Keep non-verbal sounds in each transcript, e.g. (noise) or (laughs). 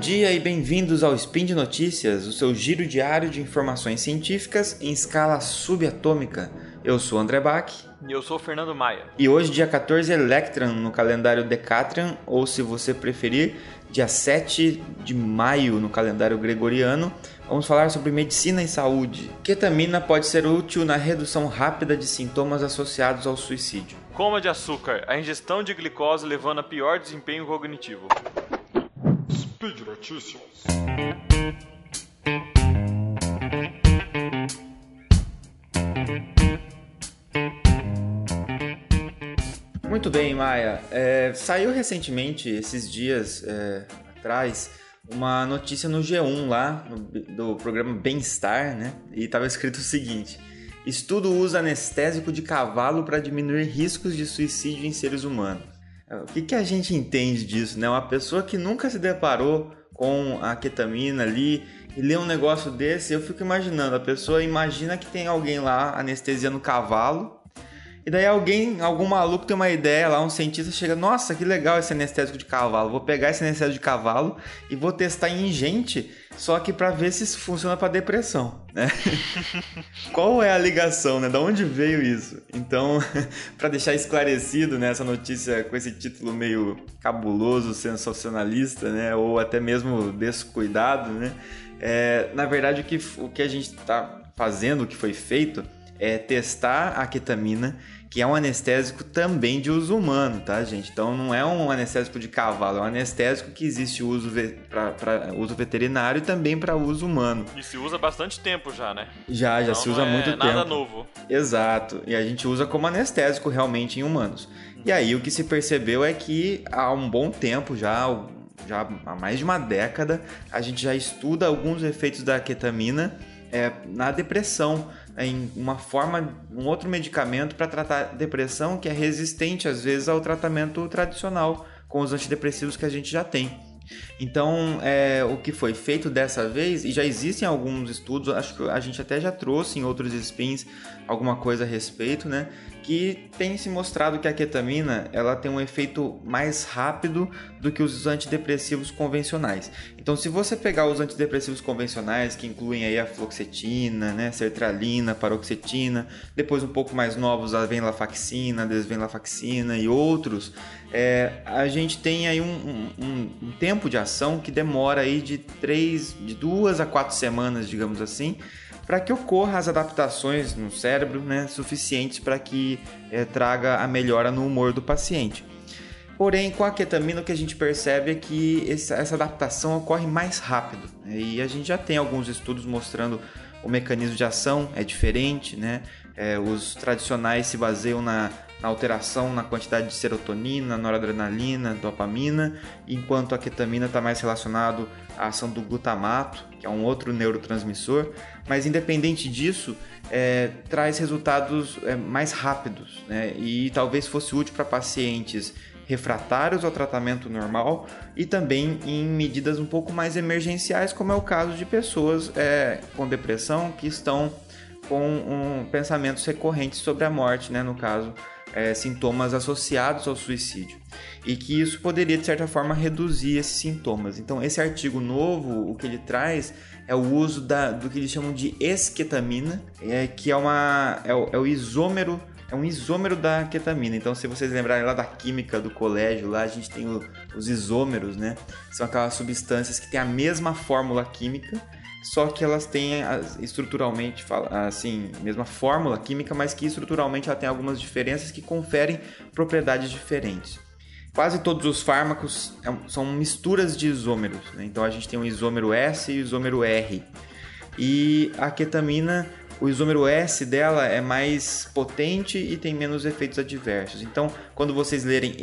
dia e bem-vindos ao Spin de Notícias, o seu giro diário de informações científicas em escala subatômica. Eu sou André Bach. E eu sou o Fernando Maia. E hoje, dia 14 Electran no calendário Decatrian, ou se você preferir, dia 7 de maio no calendário gregoriano, vamos falar sobre medicina e saúde. Ketamina pode ser útil na redução rápida de sintomas associados ao suicídio. Coma de açúcar, a ingestão de glicose levando a pior desempenho cognitivo. Speed Notícias. Muito bem, Maia. É, saiu recentemente, esses dias é, atrás, uma notícia no G1 lá, do programa Bem-Estar, né? E estava escrito o seguinte: Estudo usa anestésico de cavalo para diminuir riscos de suicídio em seres humanos. O que, que a gente entende disso, né? Uma pessoa que nunca se deparou com a ketamina ali e lê um negócio desse, eu fico imaginando, a pessoa imagina que tem alguém lá anestesiando o cavalo e daí alguém, algum maluco tem uma ideia lá, um cientista chega, nossa, que legal esse anestésico de cavalo. Vou pegar esse anestésico de cavalo e vou testar em gente, só que para ver se isso funciona para depressão, né? (laughs) Qual é a ligação, né? Da onde veio isso? Então, (laughs) para deixar esclarecido né, notícia com esse título meio cabuloso, sensacionalista, né, ou até mesmo descuidado, né? É, na verdade, o que, o que a gente está fazendo, o que foi feito, é testar a ketamina, que é um anestésico também de uso humano, tá, gente? Então não é um anestésico de cavalo, é um anestésico que existe uso para uso veterinário e também para uso humano. E se usa bastante tempo já, né? Já, já então, se usa é muito nada tempo. Nada novo. Exato. E a gente usa como anestésico realmente em humanos. E aí o que se percebeu é que há um bom tempo já, já há mais de uma década, a gente já estuda alguns efeitos da ketamina é, na depressão em uma forma, um outro medicamento para tratar depressão que é resistente às vezes ao tratamento tradicional com os antidepressivos que a gente já tem. Então, é, o que foi feito dessa vez, e já existem alguns estudos, acho que a gente até já trouxe em outros spins alguma coisa a respeito, né? que tem se mostrado que a ketamina ela tem um efeito mais rápido do que os antidepressivos convencionais. Então, se você pegar os antidepressivos convencionais, que incluem aí a fluoxetina, né, sertralina, paroxetina, depois um pouco mais novos a venlafaxina, desvenlafaxina e outros, é, a gente tem aí um, um, um tempo de ação que demora aí de três, de duas a quatro semanas, digamos assim, para que ocorra as adaptações no cérebro né, suficientes para que é, traga a melhora no humor do paciente. Porém, com a ketamina, o que a gente percebe é que essa adaptação ocorre mais rápido. Né? E a gente já tem alguns estudos mostrando o mecanismo de ação é diferente, né? É, os tradicionais se baseiam na na alteração na quantidade de serotonina, noradrenalina, dopamina, enquanto a ketamina está mais relacionado à ação do glutamato, que é um outro neurotransmissor. Mas independente disso, é, traz resultados é, mais rápidos né? e talvez fosse útil para pacientes refratários ao tratamento normal e também em medidas um pouco mais emergenciais, como é o caso de pessoas é, com depressão que estão com um, pensamentos recorrentes sobre a morte, né? no caso é, sintomas associados ao suicídio e que isso poderia de certa forma reduzir esses sintomas. Então esse artigo novo, o que ele traz é o uso da, do que eles chamam de esquetamina, é, que é, uma, é, o, é o isômero é um isômero da ketamina. Então, se vocês lembrarem lá da química do colégio, lá a gente tem o, os isômeros, né? São aquelas substâncias que têm a mesma fórmula química, só que elas têm estruturalmente, assim, mesma fórmula química, mas que estruturalmente ela tem algumas diferenças que conferem propriedades diferentes. Quase todos os fármacos é são misturas de isômeros, né? então a gente tem o isômero S e o isômero R. E a ketamina, o isômero S dela é mais potente e tem menos efeitos adversos. Então, quando vocês lerem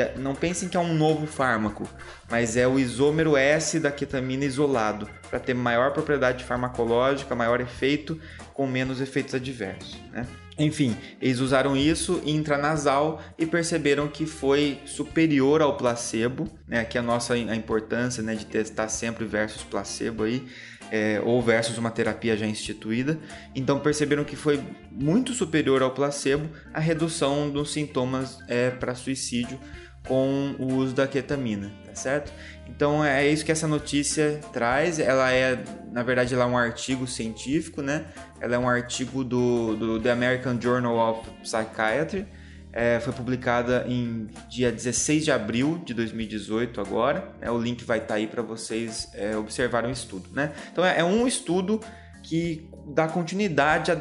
esketamina, não pensem que é um novo fármaco, mas é o isômero S da ketamina isolado, para ter maior propriedade farmacológica, maior efeito, com menos efeitos adversos. Né? Enfim, eles usaram isso intranasal e perceberam que foi superior ao placebo, né? Aqui a nossa a importância né, de testar sempre versus placebo aí, é, ou versus uma terapia já instituída. Então perceberam que foi muito superior ao placebo a redução dos sintomas é, para suicídio com o uso da ketamina, tá certo? Então é isso que essa notícia traz. Ela é, na verdade, ela é um artigo científico, né? Ela é um artigo do, do The American Journal of Psychiatry. É, foi publicada em dia 16 de abril de 2018 agora. É, o link vai estar tá aí para vocês é, observarem o estudo, né? Então é, é um estudo que dá continuidade a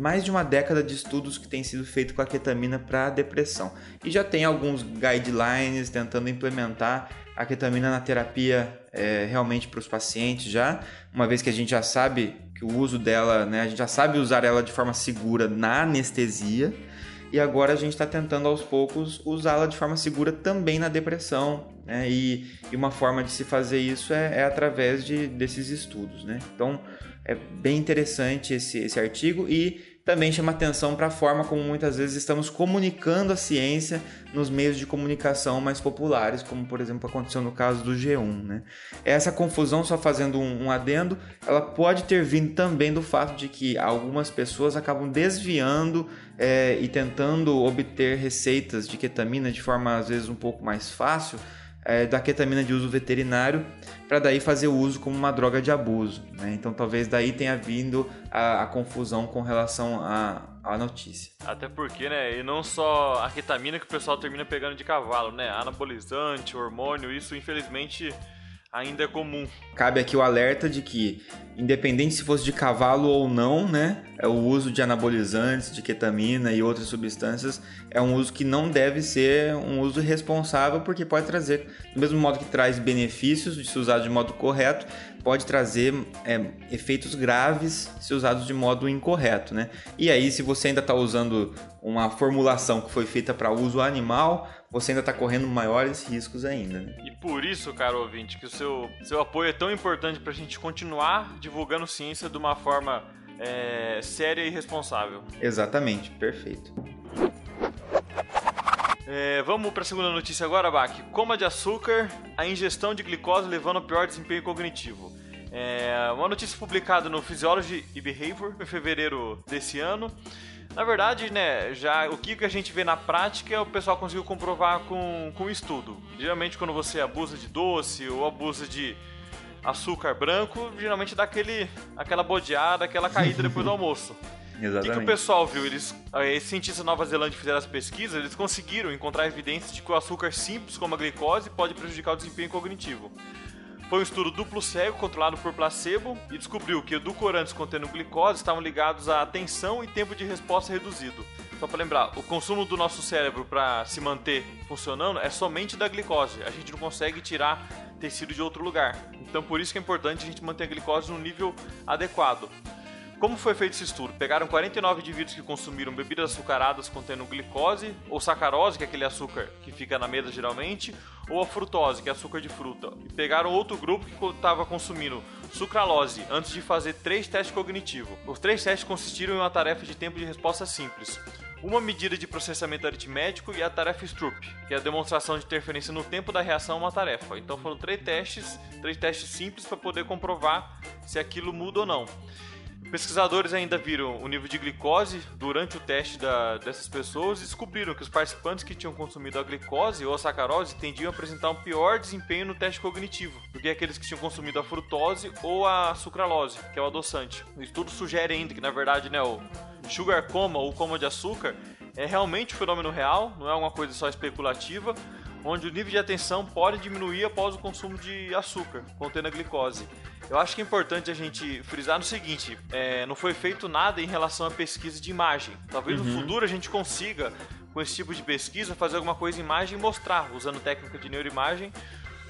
mais de uma década de estudos que tem sido feito com a ketamina para depressão. E já tem alguns guidelines tentando implementar a ketamina na terapia é, realmente para os pacientes já, uma vez que a gente já sabe que o uso dela, né, a gente já sabe usar ela de forma segura na anestesia, e agora a gente está tentando aos poucos usá-la de forma segura também na depressão, né, e, e, uma forma de se fazer isso é, é através de, desses estudos, né. Então é bem interessante esse, esse artigo e também chama atenção para a forma como muitas vezes estamos comunicando a ciência nos meios de comunicação mais populares, como por exemplo aconteceu no caso do G1. Né? Essa confusão, só fazendo um, um adendo, ela pode ter vindo também do fato de que algumas pessoas acabam desviando é, e tentando obter receitas de ketamina de forma às vezes um pouco mais fácil é, da ketamina de uso veterinário para daí fazer o uso como uma droga de abuso. Né? Então talvez daí tenha vindo a, a confusão com relação à, notícia. Até porque, né, e não só a ketamina que o pessoal termina pegando de cavalo, né, anabolizante, hormônio, isso infelizmente ainda é comum. Cabe aqui o alerta de que, independente se fosse de cavalo ou não, né, é o uso de anabolizantes, de ketamina e outras substâncias é um uso que não deve ser um uso responsável, porque pode trazer, do mesmo modo que traz benefícios de se usar de modo correto, pode trazer é, efeitos graves se usados de modo incorreto, né? E aí, se você ainda está usando uma formulação que foi feita para uso animal, você ainda está correndo maiores riscos ainda. Né? E por isso, caro ouvinte, que o seu, seu apoio é tão importante para a gente continuar divulgando ciência de uma forma é, séria e responsável. Exatamente, perfeito. É, vamos para a segunda notícia agora, Bach. Coma de açúcar, a ingestão de glicose levando ao pior desempenho cognitivo. É uma notícia publicada no Physiology e Behavior em fevereiro desse ano. Na verdade, né, já o que a gente vê na prática o pessoal conseguiu comprovar com, com estudo. Geralmente quando você abusa de doce ou abusa de açúcar branco, geralmente dá aquele, aquela bodeada, aquela caída depois do (laughs) almoço. Exatamente. O que, que, o pessoal viu? Eles, esses cientistas da Nova Zelândia fizeram as pesquisas, eles conseguiram encontrar evidências de que o açúcar simples, como a glicose, pode prejudicar o desempenho cognitivo. Foi um estudo duplo cego controlado por placebo e descobriu que edulcorantes contendo glicose estavam ligados à atenção e tempo de resposta reduzido. Só para lembrar, o consumo do nosso cérebro para se manter funcionando é somente da glicose. A gente não consegue tirar tecido de outro lugar. Então por isso que é importante a gente manter a glicose num nível adequado. Como foi feito esse estudo? Pegaram 49 indivíduos que consumiram bebidas açucaradas contendo glicose, ou sacarose, que é aquele açúcar que fica na mesa geralmente, ou a frutose, que é açúcar de fruta. E pegaram outro grupo que estava consumindo sucralose antes de fazer três testes cognitivos. Os três testes consistiram em uma tarefa de tempo de resposta simples. Uma medida de processamento aritmético e a tarefa Stroop, que é a demonstração de interferência no tempo da reação a uma tarefa. Então foram três testes, três testes simples para poder comprovar se aquilo muda ou não. Pesquisadores ainda viram o nível de glicose durante o teste da, dessas pessoas e descobriram que os participantes que tinham consumido a glicose ou a sacarose tendiam a apresentar um pior desempenho no teste cognitivo do que aqueles que tinham consumido a frutose ou a sucralose, que é o adoçante. O estudo sugere ainda que, na verdade, né, o sugar coma ou coma de açúcar é realmente um fenômeno real, não é uma coisa só especulativa, onde o nível de atenção pode diminuir após o consumo de açúcar contendo a glicose. Eu acho que é importante a gente frisar no seguinte: é, não foi feito nada em relação à pesquisa de imagem. Talvez uhum. no futuro a gente consiga, com esse tipo de pesquisa, fazer alguma coisa em imagem e mostrar, usando técnica de neuroimagem,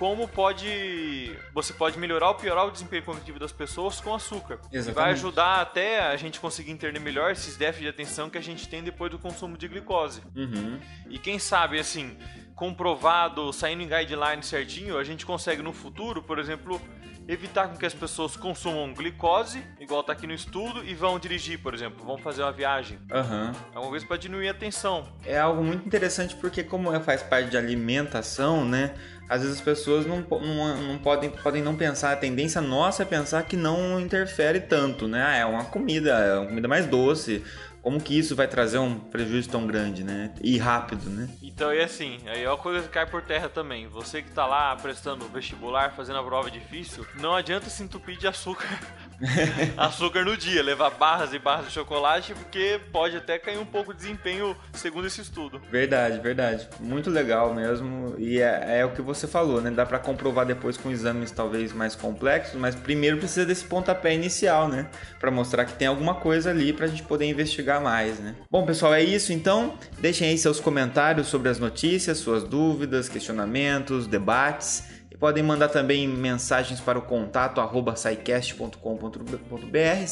como pode você pode melhorar ou piorar o desempenho cognitivo das pessoas com açúcar. Exatamente. E vai ajudar até a gente conseguir entender melhor esses déficits de atenção que a gente tem depois do consumo de glicose. Uhum. E quem sabe, assim, comprovado, saindo em guidelines certinho, a gente consegue no futuro, por exemplo, evitar com que as pessoas consumam glicose, igual tá aqui no estudo, e vão dirigir, por exemplo, vão fazer uma viagem. Uhum. É uma coisa para diminuir a tensão. É algo muito interessante porque como faz parte de alimentação, né? Às vezes as pessoas não, não, não podem, podem não pensar, a tendência nossa é pensar que não interfere tanto, né? Ah, é uma comida, é uma comida mais doce, como que isso vai trazer um prejuízo tão grande, né? E rápido, né? Então, e assim, aí é uma coisa que cai por terra também. Você que tá lá prestando vestibular, fazendo a prova difícil, não adianta se entupir de açúcar. (laughs) (laughs) açúcar no dia, levar barras e barras de chocolate, porque pode até cair um pouco de desempenho segundo esse estudo. Verdade, verdade. Muito legal mesmo. E é, é o que você falou, né? Dá para comprovar depois com exames talvez mais complexos, mas primeiro precisa desse pontapé inicial, né? Para mostrar que tem alguma coisa ali pra gente poder investigar mais, né? Bom, pessoal, é isso então. Deixem aí seus comentários sobre as notícias, suas dúvidas, questionamentos, debates podem mandar também mensagens para o contato arroba se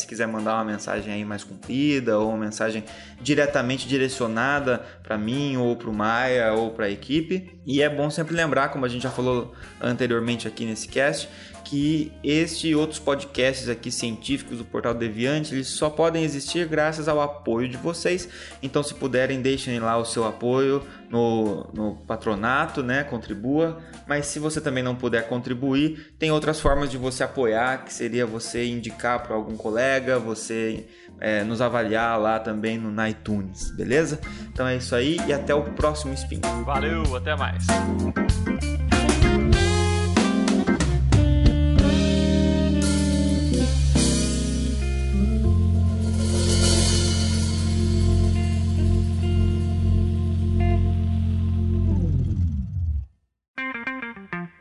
quiser mandar uma mensagem aí mais comprida ou uma mensagem diretamente direcionada para mim ou para o Maia ou para a equipe. E é bom sempre lembrar, como a gente já falou anteriormente aqui nesse cast, que este e outros podcasts aqui científicos do Portal Deviante, eles só podem existir graças ao apoio de vocês. Então, se puderem, deixem lá o seu apoio no, no patronato, né? Contribua. Mas se você também não puder contribuir, tem outras formas de você apoiar, que seria você indicar para algum colega, você é, nos avaliar lá também no iTunes, beleza? Então é isso aí e até o próximo Spin. Valeu, até mais.